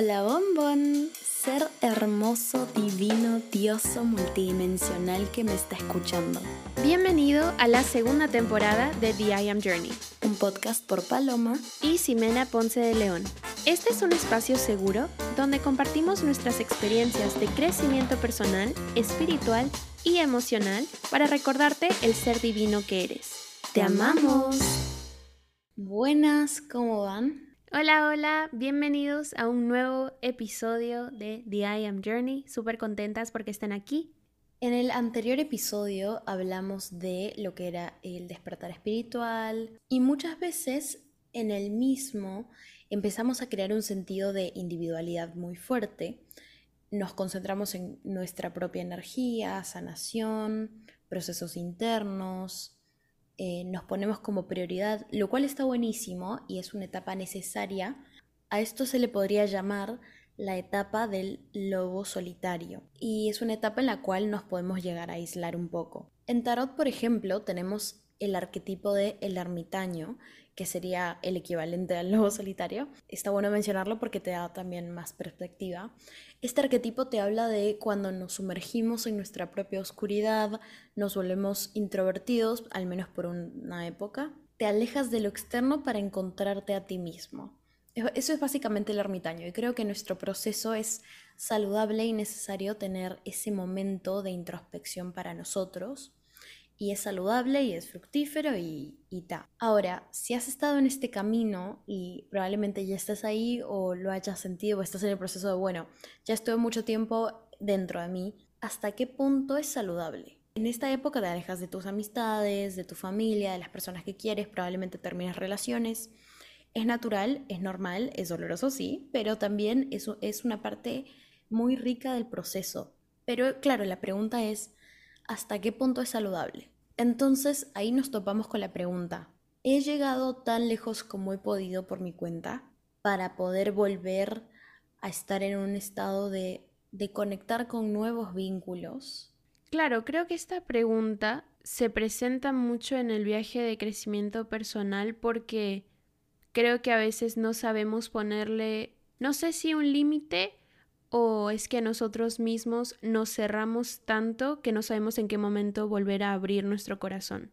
Hola bombón, ser hermoso, divino, dioso, multidimensional que me está escuchando. Bienvenido a la segunda temporada de The I Am Journey, un podcast por Paloma y Ximena Ponce de León. Este es un espacio seguro donde compartimos nuestras experiencias de crecimiento personal, espiritual y emocional para recordarte el ser divino que eres. ¡Te amamos! Buenas, ¿cómo van? Hola, hola, bienvenidos a un nuevo episodio de The I Am Journey. Súper contentas porque están aquí. En el anterior episodio hablamos de lo que era el despertar espiritual y muchas veces en el mismo empezamos a crear un sentido de individualidad muy fuerte. Nos concentramos en nuestra propia energía, sanación, procesos internos, eh, nos ponemos como prioridad, lo cual está buenísimo y es una etapa necesaria. A esto se le podría llamar la etapa del lobo solitario y es una etapa en la cual nos podemos llegar a aislar un poco. En tarot, por ejemplo, tenemos el arquetipo de el ermitaño, que sería el equivalente al lobo solitario. Está bueno mencionarlo porque te da también más perspectiva. Este arquetipo te habla de cuando nos sumergimos en nuestra propia oscuridad, nos volvemos introvertidos, al menos por una época. Te alejas de lo externo para encontrarte a ti mismo. Eso es básicamente el ermitaño y creo que nuestro proceso es saludable y necesario tener ese momento de introspección para nosotros y es saludable y es fructífero y, y ta. Ahora, si has estado en este camino y probablemente ya estás ahí o lo hayas sentido o estás en el proceso de, bueno, ya estuve mucho tiempo dentro de mí, ¿hasta qué punto es saludable? En esta época te alejas de tus amistades, de tu familia, de las personas que quieres, probablemente terminas relaciones. Es natural, es normal, es doloroso, sí, pero también eso es una parte muy rica del proceso. Pero claro, la pregunta es, hasta qué punto es saludable. Entonces ahí nos topamos con la pregunta, ¿he llegado tan lejos como he podido por mi cuenta para poder volver a estar en un estado de, de conectar con nuevos vínculos? Claro, creo que esta pregunta se presenta mucho en el viaje de crecimiento personal porque creo que a veces no sabemos ponerle, no sé si un límite o es que nosotros mismos nos cerramos tanto que no sabemos en qué momento volver a abrir nuestro corazón.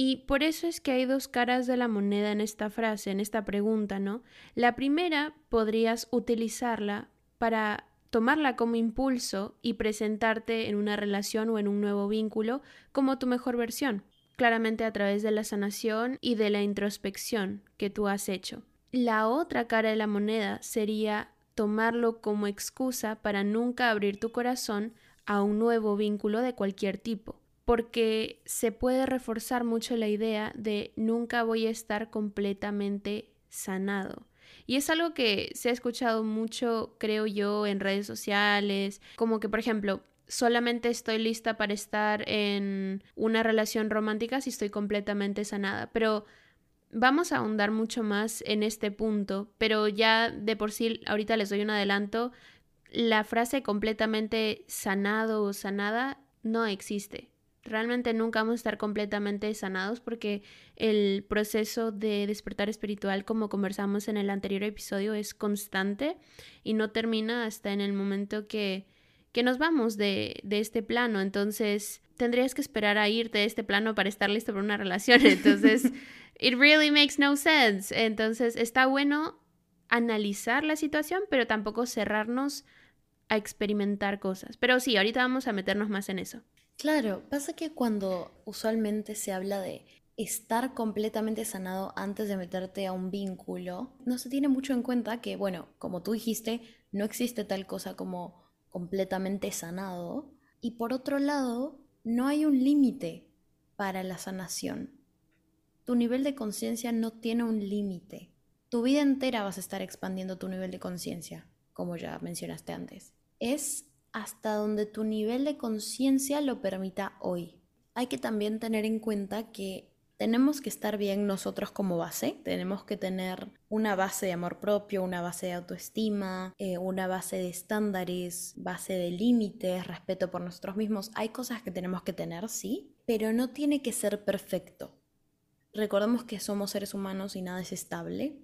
Y por eso es que hay dos caras de la moneda en esta frase, en esta pregunta, ¿no? La primera podrías utilizarla para tomarla como impulso y presentarte en una relación o en un nuevo vínculo como tu mejor versión, claramente a través de la sanación y de la introspección que tú has hecho. La otra cara de la moneda sería tomarlo como excusa para nunca abrir tu corazón a un nuevo vínculo de cualquier tipo, porque se puede reforzar mucho la idea de nunca voy a estar completamente sanado. Y es algo que se ha escuchado mucho, creo yo, en redes sociales, como que, por ejemplo, solamente estoy lista para estar en una relación romántica si estoy completamente sanada, pero Vamos a ahondar mucho más en este punto, pero ya de por sí, ahorita les doy un adelanto, la frase completamente sanado o sanada no existe. Realmente nunca vamos a estar completamente sanados porque el proceso de despertar espiritual, como conversamos en el anterior episodio, es constante y no termina hasta en el momento que, que nos vamos de, de este plano. Entonces, tendrías que esperar a irte de este plano para estar listo para una relación. Entonces, It really makes no sense. Entonces está bueno analizar la situación, pero tampoco cerrarnos a experimentar cosas. Pero sí, ahorita vamos a meternos más en eso. Claro, pasa que cuando usualmente se habla de estar completamente sanado antes de meterte a un vínculo, no se tiene mucho en cuenta que, bueno, como tú dijiste, no existe tal cosa como completamente sanado. Y por otro lado, no hay un límite para la sanación tu nivel de conciencia no tiene un límite. Tu vida entera vas a estar expandiendo tu nivel de conciencia, como ya mencionaste antes. Es hasta donde tu nivel de conciencia lo permita hoy. Hay que también tener en cuenta que tenemos que estar bien nosotros como base, tenemos que tener una base de amor propio, una base de autoestima, eh, una base de estándares, base de límites, respeto por nosotros mismos. Hay cosas que tenemos que tener, sí, pero no tiene que ser perfecto. Recordemos que somos seres humanos y nada es estable.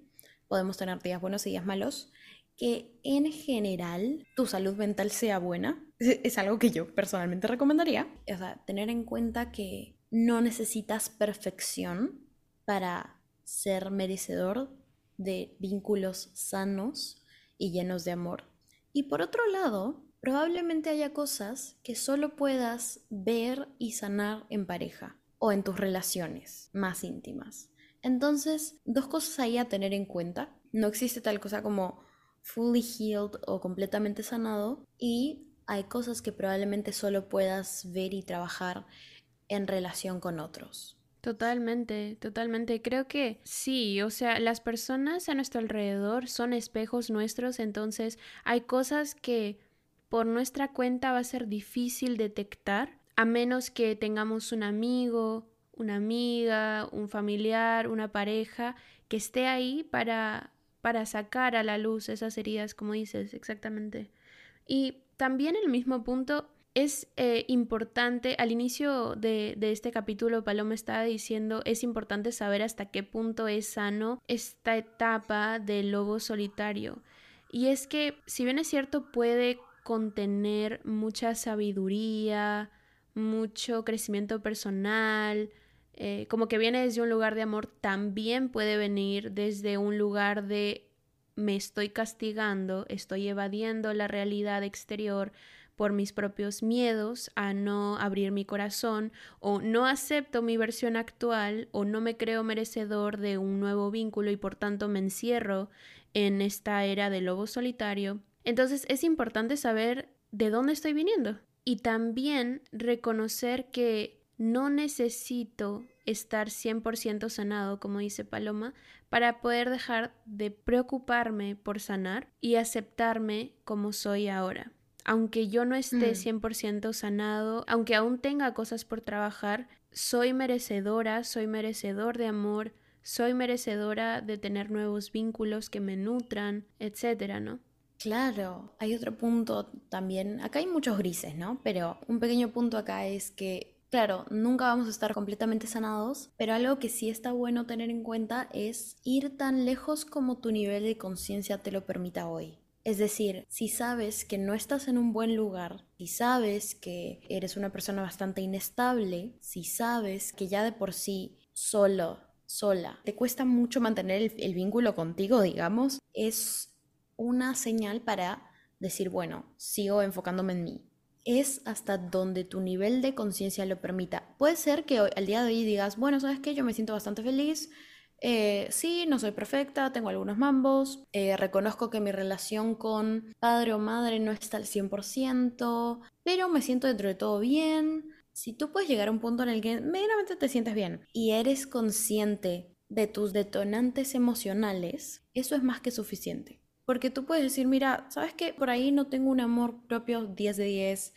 Podemos tener días buenos y días malos. que en general tu salud mental sea buena. Es, algo que yo personalmente recomendaría. O sea, tener en cuenta que no necesitas perfección para ser merecedor de vínculos sanos y llenos de amor. Y por otro lado, probablemente haya cosas que solo puedas ver y sanar en pareja o en tus relaciones más íntimas. Entonces, dos cosas ahí a tener en cuenta. No existe tal cosa como fully healed o completamente sanado y hay cosas que probablemente solo puedas ver y trabajar en relación con otros. Totalmente, totalmente. Creo que sí, o sea, las personas a nuestro alrededor son espejos nuestros, entonces hay cosas que por nuestra cuenta va a ser difícil detectar, a menos que tengamos un amigo, una amiga, un familiar, una pareja que esté ahí para, para sacar a la luz esas heridas, como dices, exactamente. Y también el mismo punto, es eh, importante, al inicio de, este capítulo, Paloma estaba diciendo, es importante saber hasta qué punto es sano esta etapa del lobo solitario. Y es que, si bien es cierto, puede contener mucha sabiduría, mucho crecimiento personal, eh, como que viene desde un lugar de amor, también puede venir desde un lugar de me estoy castigando, estoy evadiendo la realidad exterior, por mis propios miedos a no abrir mi corazón o no acepto mi versión actual o no me creo merecedor de un nuevo vínculo y por tanto me encierro en esta era de lobo solitario. Entonces es importante saber de dónde estoy viniendo y también reconocer que no necesito estar 100% sanado, como dice Paloma, para poder dejar de preocuparme por sanar y aceptarme como soy ahora aunque yo no esté 100% mm. sanado, aunque aún tenga cosas por trabajar, soy merecedora, soy merecedor de amor, soy merecedora de tener nuevos vínculos que me nutran, etcétera, ¿no? Claro, hay otro punto también, acá hay muchos grises, ¿no? Pero un pequeño punto acá es que, claro, nunca vamos a estar completamente sanados, pero algo que sí está bueno tener en cuenta es ir tan lejos como tu nivel de conciencia te lo permita hoy. Es decir, si sabes que no estás en un buen lugar, si sabes que eres una persona bastante inestable, si sabes que ya de por sí solo, sola, te cuesta mucho mantener el, vínculo contigo, digamos, es una señal para decir, bueno, sigo enfocándome en mí. Es hasta donde tu nivel de conciencia lo permita. Puede ser que al día de hoy digas, bueno, ¿sabes qué? Yo me siento bastante feliz, eh, sí, no soy perfecta, tengo algunos mambos, eh, reconozco que mi relación con padre o madre no está al 100%, pero me siento dentro de todo bien. Si tú puedes llegar a un punto en el que medianamente te sientes bien y eres consciente de tus detonantes emocionales, eso es más que suficiente. Porque tú puedes decir, mira, ¿sabes qué? Por ahí no tengo un amor propio 10 de 10,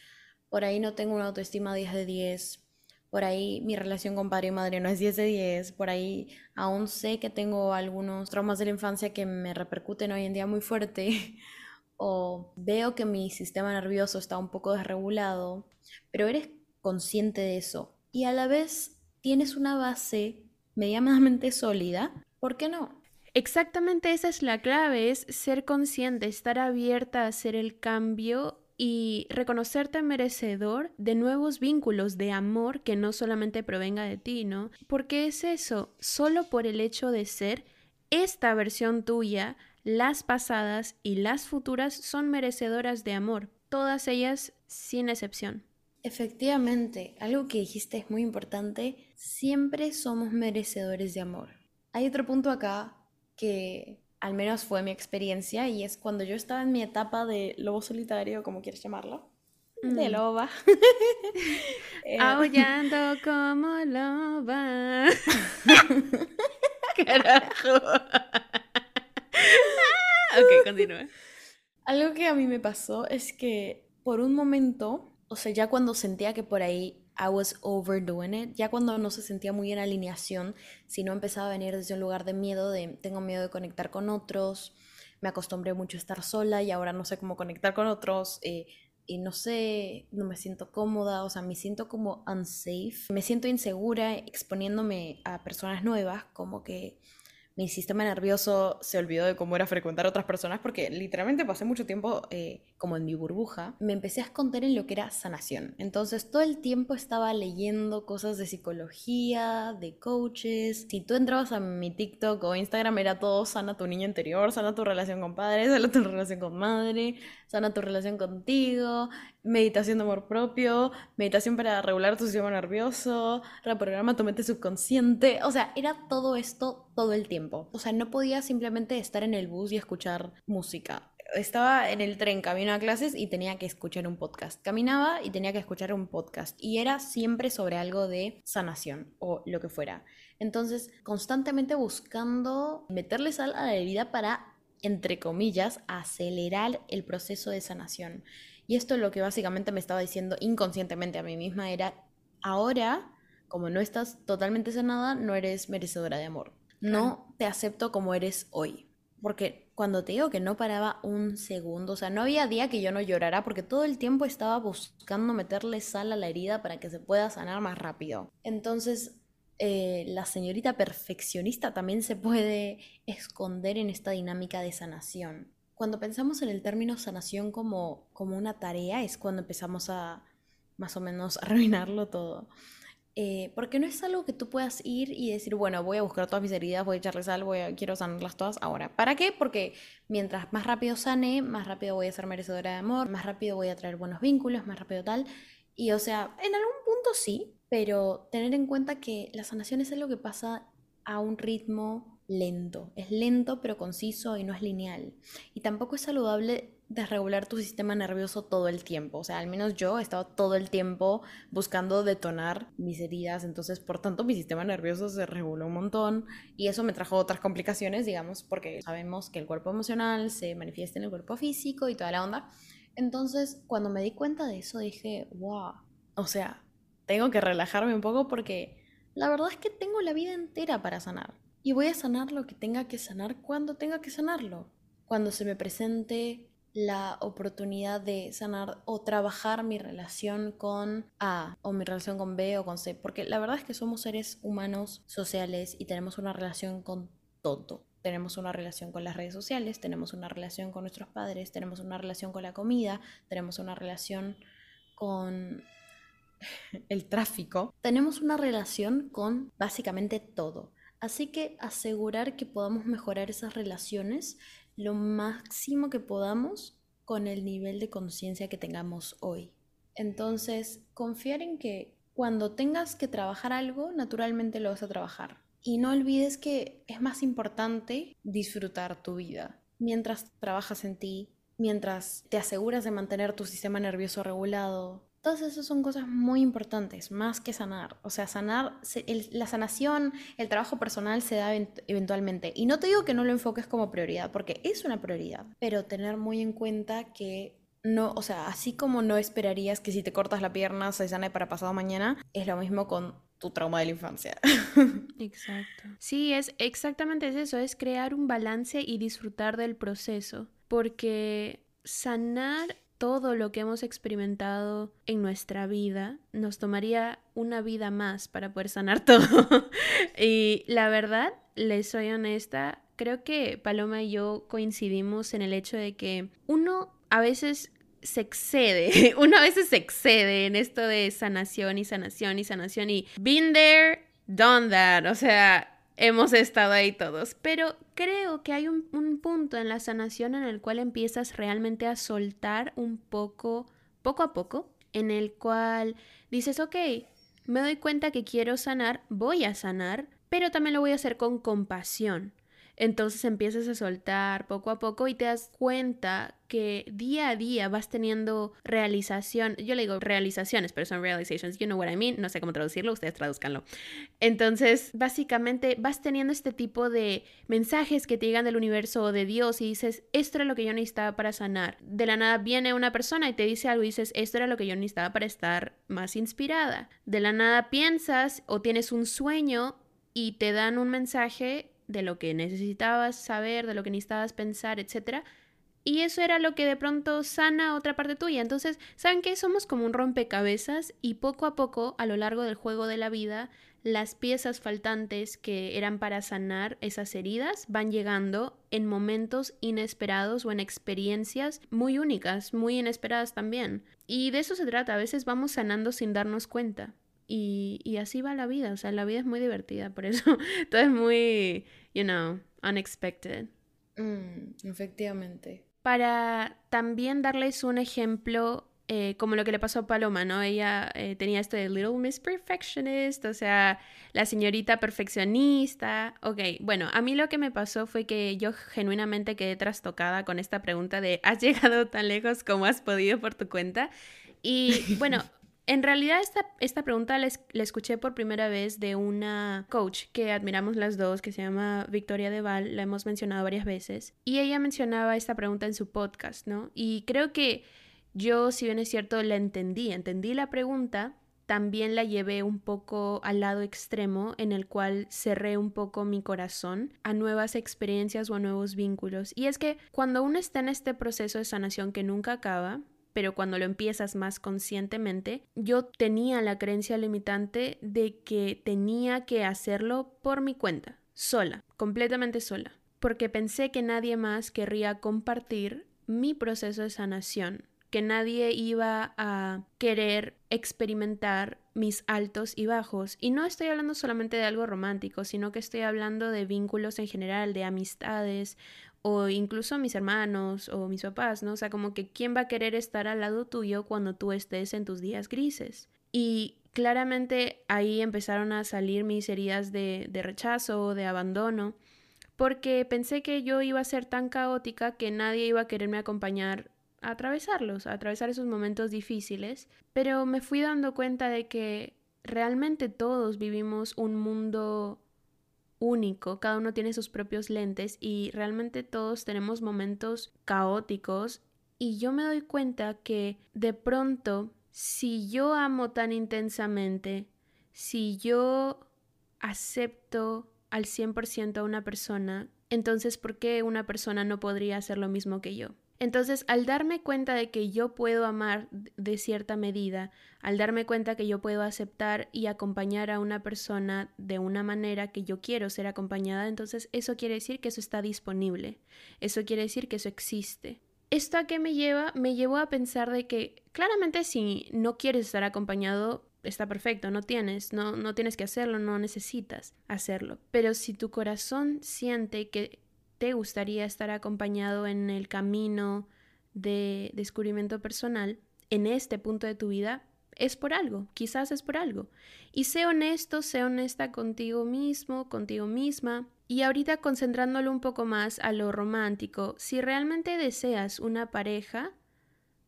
por ahí no tengo una autoestima 10 de 10, por ahí mi relación con padre y madre no es 10 de 10, por ahí aún sé que tengo algunos traumas de la infancia que me repercuten hoy en día muy fuerte, o veo que mi sistema nervioso está un poco desregulado, pero eres consciente de eso y a la vez tienes una base medianamente sólida, ¿por qué no? Exactamente esa es la clave, es ser consciente, estar abierta a hacer el cambio y reconocerte merecedor de nuevos vínculos de amor que no solamente provenga de ti, ¿no? Porque es eso, solo por el hecho de ser esta versión tuya, las pasadas y las futuras son merecedoras de amor, todas ellas sin excepción. Efectivamente, algo que dijiste es muy importante, siempre somos merecedores de amor. Hay otro punto acá que al menos fue mi experiencia, y es cuando yo estaba en mi etapa de lobo solitario, como quieres llamarlo, de mm. loba. Eh, Aullando como loba. Carajo. ok, continúa. Algo que a mí me pasó es que por un momento, o sea, ya cuando sentía que por ahí I was overdoing it. Ya cuando no se sentía muy en alineación, sino empezaba a venir desde un lugar de miedo, de tengo miedo de conectar con otros, me acostumbré mucho a estar sola y ahora no sé cómo conectar con otros. Eh, y no sé, no me siento cómoda, o sea, me siento como unsafe, me siento insegura exponiéndome a personas nuevas, como que mi sistema nervioso se olvidó de cómo era frecuentar a otras personas porque literalmente pasé mucho tiempo eh, como en mi burbuja, me empecé a esconder en lo que era sanación. Entonces todo el tiempo estaba leyendo cosas de psicología, de coaches. Si tú entrabas a mi TikTok o Instagram era todo sana tu niño interior, sana tu relación con padre, sana tu relación con madre, sana tu relación contigo, meditación de amor propio, meditación para regular tu sistema nervioso, reprograma tu mente subconsciente. O sea, era todo esto todo el tiempo. O sea, no podía simplemente estar en el bus y escuchar música. Estaba en el tren camino a clases y tenía que escuchar un podcast. Caminaba y tenía que escuchar un podcast. Y era siempre sobre algo de sanación o lo que fuera. Entonces, constantemente buscando meterle sal a la herida para, entre comillas, acelerar el proceso de sanación. Y esto lo que básicamente me estaba diciendo inconscientemente a mí misma era, ahora, como no estás totalmente sanada, no eres merecedora de amor. No te acepto como eres hoy. Porque cuando te digo que no paraba un segundo, o sea, no había día que yo no llorara porque todo el tiempo estaba buscando meterle sal a la herida para que se pueda sanar más rápido. Entonces, eh, la señorita perfeccionista también se puede esconder en esta dinámica de sanación cuando pensamos en el término sanación como, como una tarea es cuando empezamos a más o menos arruinarlo todo. Eh, porque no es algo que tú puedas ir y decir, bueno, voy a buscar todas mis heridas, voy a echarles sal, voy a, quiero sanarlas todas ahora. ¿Para qué? Porque mientras más rápido sane, más rápido voy a ser merecedora de amor, más rápido voy a traer buenos vínculos, más rápido tal. Y o sea, en algún punto sí, pero tener en cuenta que la sanación es algo que pasa a un ritmo lento. Es lento pero conciso y no es lineal. Y tampoco es saludable desregular tu sistema nervioso todo el tiempo. O sea, al menos yo he estado todo el tiempo buscando detonar mis heridas. Entonces, por tanto, mi sistema nervioso se reguló un montón. Y eso me trajo otras complicaciones, digamos, porque sabemos que el cuerpo emocional se manifiesta en el cuerpo físico y toda la onda. Entonces, cuando me di cuenta de eso, dije, wow. O sea, tengo que relajarme un poco porque la verdad es que tengo la vida entera para sanar. Y voy a sanar lo que tenga que sanar cuando tenga que sanarlo. Cuando se me presente la oportunidad de sanar o trabajar mi relación con A o mi relación con B o con C. Porque la verdad es que somos seres humanos sociales y tenemos una relación con todo. Tenemos una relación con las redes sociales, tenemos una relación con nuestros padres, tenemos una relación con la comida, tenemos una relación con el tráfico. Tenemos una relación con básicamente todo. Así que asegurar que podamos mejorar esas relaciones lo máximo que podamos con el nivel de conciencia que tengamos hoy. Entonces, confiar en que cuando tengas que trabajar algo, naturalmente lo vas a trabajar. Y no olvides que es más importante disfrutar tu vida mientras trabajas en ti, mientras te aseguras de mantener tu sistema nervioso regulado, Todas esas son cosas muy importantes, más que sanar. O sea, sanar, la sanación, el trabajo personal se da eventualmente. Y no te digo que no lo enfoques como prioridad, porque es una prioridad, pero tener muy en cuenta que no, o sea, así como no esperarías que si te cortas la pierna se sane para pasado mañana, es lo mismo con tu trauma de la infancia. Exacto. Sí, es exactamente eso, es crear un balance y disfrutar del proceso, porque sanar todo lo que hemos experimentado en nuestra vida, nos tomaría una vida más para poder sanar todo. y la verdad, les soy honesta, creo que Paloma y yo coincidimos en el hecho de que uno a veces se excede, uno a veces se excede en esto de sanación y sanación y sanación y been there, done that, o sea, hemos estado ahí todos, pero creo que hay un, punto en la sanación en el cual empiezas realmente a soltar un poco, poco a poco, en el cual dices, ok, me doy cuenta que quiero sanar, voy a sanar, pero también lo voy a hacer con compasión. Entonces empiezas a soltar poco a poco y te das cuenta que día a día vas teniendo realización. Yo le digo realizaciones, pero son realizations. You know what I mean. No sé cómo traducirlo, ustedes traduzcanlo. Entonces, básicamente vas teniendo este tipo de mensajes que te llegan del universo o de Dios y dices, esto era lo que yo necesitaba para sanar. De la nada viene una persona y te dice algo y dices, esto era lo que yo necesitaba para estar más inspirada. De la nada piensas o tienes un sueño y te dan un mensaje de lo que necesitabas saber, de lo que necesitabas pensar, etc. Y eso era lo que de pronto sana otra parte tuya. Entonces, ¿saben qué? Somos como un rompecabezas y poco a poco, a lo largo del juego de la vida, las piezas faltantes que eran para sanar esas heridas van llegando en momentos inesperados o en experiencias muy únicas, muy inesperadas también. Y de eso se trata, a veces vamos sanando sin darnos cuenta. Y, así va la vida, o sea, la vida es muy divertida, por eso todo es muy, you know, unexpected. Mm, efectivamente. Para también darles un ejemplo eh, como lo que le pasó a Paloma, ¿no? Ella eh, tenía esto de Little Miss Perfectionist, o sea, la señorita perfeccionista. Ok, bueno, a mí lo que me pasó fue que yo genuinamente quedé trastocada con esta pregunta de ¿has llegado tan lejos como has podido por tu cuenta? Y bueno, en realidad esta, esta pregunta la, escuché por primera vez de una coach que admiramos las dos, que se llama Victoria Deval, la hemos mencionado varias veces, y ella mencionaba esta pregunta en su podcast, ¿no? Y creo que yo, si bien es cierto, la entendí, entendí la pregunta, también la llevé un poco al lado extremo en el cual cerré un poco mi corazón a nuevas experiencias o a nuevos vínculos. Y es que cuando uno está en este proceso de sanación que nunca acaba, pero cuando lo empiezas más conscientemente, yo tenía la creencia limitante de que tenía que hacerlo por mi cuenta, sola, completamente sola, porque pensé que nadie más querría compartir mi proceso de sanación que nadie iba a querer experimentar mis altos y bajos. Y no estoy hablando solamente de algo romántico, sino que estoy hablando de vínculos en general, de amistades o incluso mis hermanos o mis papás, ¿no? O sea, como que quién va a querer estar al lado tuyo cuando tú estés en tus días grises. Y claramente ahí empezaron a salir mis heridas de, de rechazo, de abandono, porque pensé que yo iba a ser tan caótica que nadie iba a quererme acompañar atravesarlos, a atravesar esos momentos difíciles, pero me fui dando cuenta de que realmente todos vivimos un mundo único, cada uno tiene sus propios lentes y realmente todos tenemos momentos caóticos y yo me doy cuenta que de pronto si yo amo tan intensamente, si yo acepto al 100% a una persona, entonces ¿por qué una persona no podría hacer lo mismo que yo? Entonces, al darme cuenta de que yo puedo amar de cierta medida, al darme cuenta que yo puedo aceptar y acompañar a una persona de una manera que yo quiero ser acompañada, entonces eso quiere decir que eso está disponible, eso quiere decir que eso existe. ¿Esto a qué me lleva? Me llevó a pensar de que claramente si no quieres estar acompañado, está perfecto, no tienes, no, no tienes que hacerlo, no necesitas hacerlo. Pero si tu corazón siente que te gustaría estar acompañado en el camino de descubrimiento personal, en este punto de tu vida, es por algo, quizás es por algo. Y sé honesto, sé honesta contigo mismo, contigo misma. Y ahorita concentrándolo un poco más a lo romántico, si realmente deseas una pareja,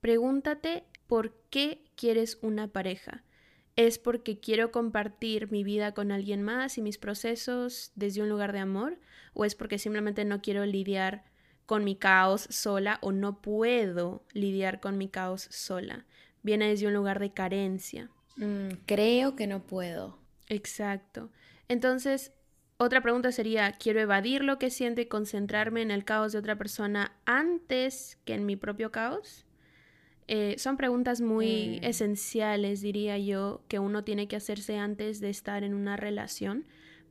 pregúntate por qué quieres una pareja. ¿Es porque quiero compartir mi vida con alguien más y mis procesos desde un lugar de amor? ¿O es porque simplemente no quiero lidiar con mi caos sola o no puedo lidiar con mi caos sola? Viene desde un lugar de carencia. Mm, creo que no puedo. Exacto. Entonces, otra pregunta sería, ¿quiero evadir lo que siento y concentrarme en el caos de otra persona antes que en mi propio caos? Eh, son preguntas muy mm. esenciales, diría yo, que uno tiene que hacerse antes de estar en una relación,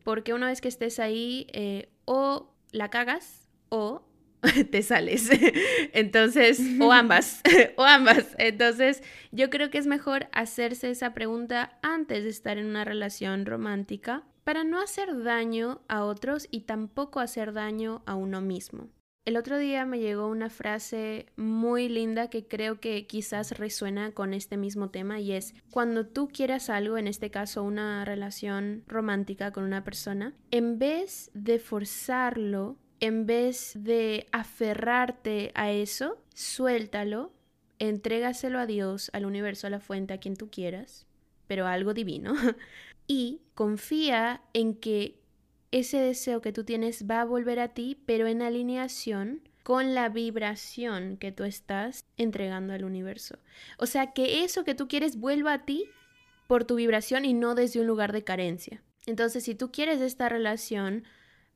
porque una vez que estés ahí, eh, o la cagas o te sales. Entonces, o ambas, o ambas. Entonces, yo creo que es mejor hacerse esa pregunta antes de estar en una relación romántica para no hacer daño a otros y tampoco hacer daño a uno mismo. El otro día me llegó una frase muy linda que creo que quizás resuena con este mismo tema y es cuando tú quieras algo, en este caso una relación romántica con una persona, en vez de forzarlo, en vez de aferrarte a eso, suéltalo, entrégaselo a Dios, al universo, a la fuente, a quien tú quieras, pero algo divino, y confía en que ese deseo que tú tienes va a volver a ti, pero en alineación con la vibración que tú estás entregando al universo. O sea, que eso que tú quieres vuelva a ti por tu vibración y no desde un lugar de carencia. Entonces, si tú quieres esta relación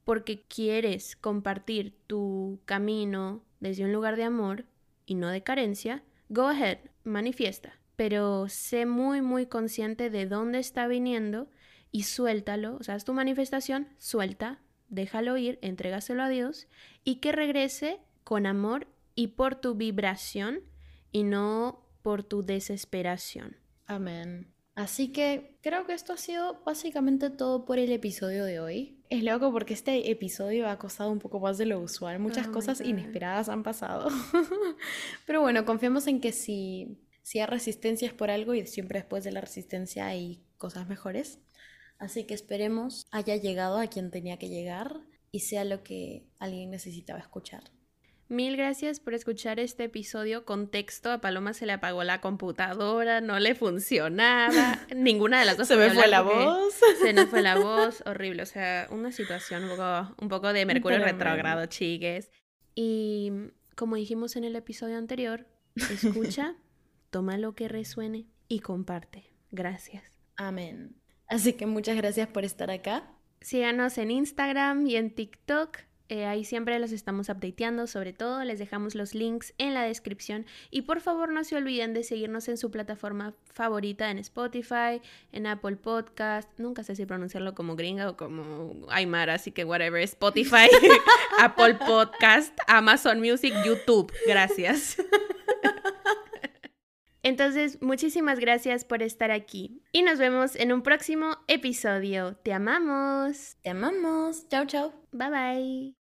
porque quieres compartir tu camino desde un lugar de amor y no de carencia, go ahead, manifiesta. Pero sé muy, muy consciente de dónde está viniendo y suéltalo, o sea, es tu manifestación, suelta, déjalo ir, entrégaselo a Dios y que regrese con amor y por tu vibración y no por tu desesperación. Amén. Así que creo que esto ha sido básicamente todo por el episodio de hoy. Es loco porque este episodio ha costado un poco más de lo usual. Muchas Oh cosas inesperadas han pasado. Pero bueno, confiamos en que si, si hay resistencia es por algo y siempre después de la resistencia hay cosas mejores. Así que esperemos haya llegado a quien tenía que llegar y sea lo que alguien necesitaba escuchar. Mil gracias por escuchar este episodio. Contexto, a Paloma se le apagó la computadora, no le funcionaba, ninguna de las dos. Se me fue la voz. Se nos fue la voz, horrible. O sea, una situación un poco, un poco de Mercurio retrógrado, chiques. Y como dijimos en el episodio anterior, escucha, toma lo que resuene y comparte. Gracias. Amén. Así que muchas gracias por estar acá. Síganos en Instagram y en TikTok. eh, ahí siempre los estamos updateando, sobre todo les dejamos los links en la descripción y por favor no se olviden de seguirnos en su plataforma favorita en Spotify, en Apple Podcast, nunca sé si pronunciarlo como gringa o como Aymara, así que whatever, Spotify, Apple Podcast, Amazon Music, YouTube, gracias. Entonces, muchísimas gracias por estar aquí y nos vemos en un próximo episodio. Te amamos. Te amamos. Chao, chao. Bye bye.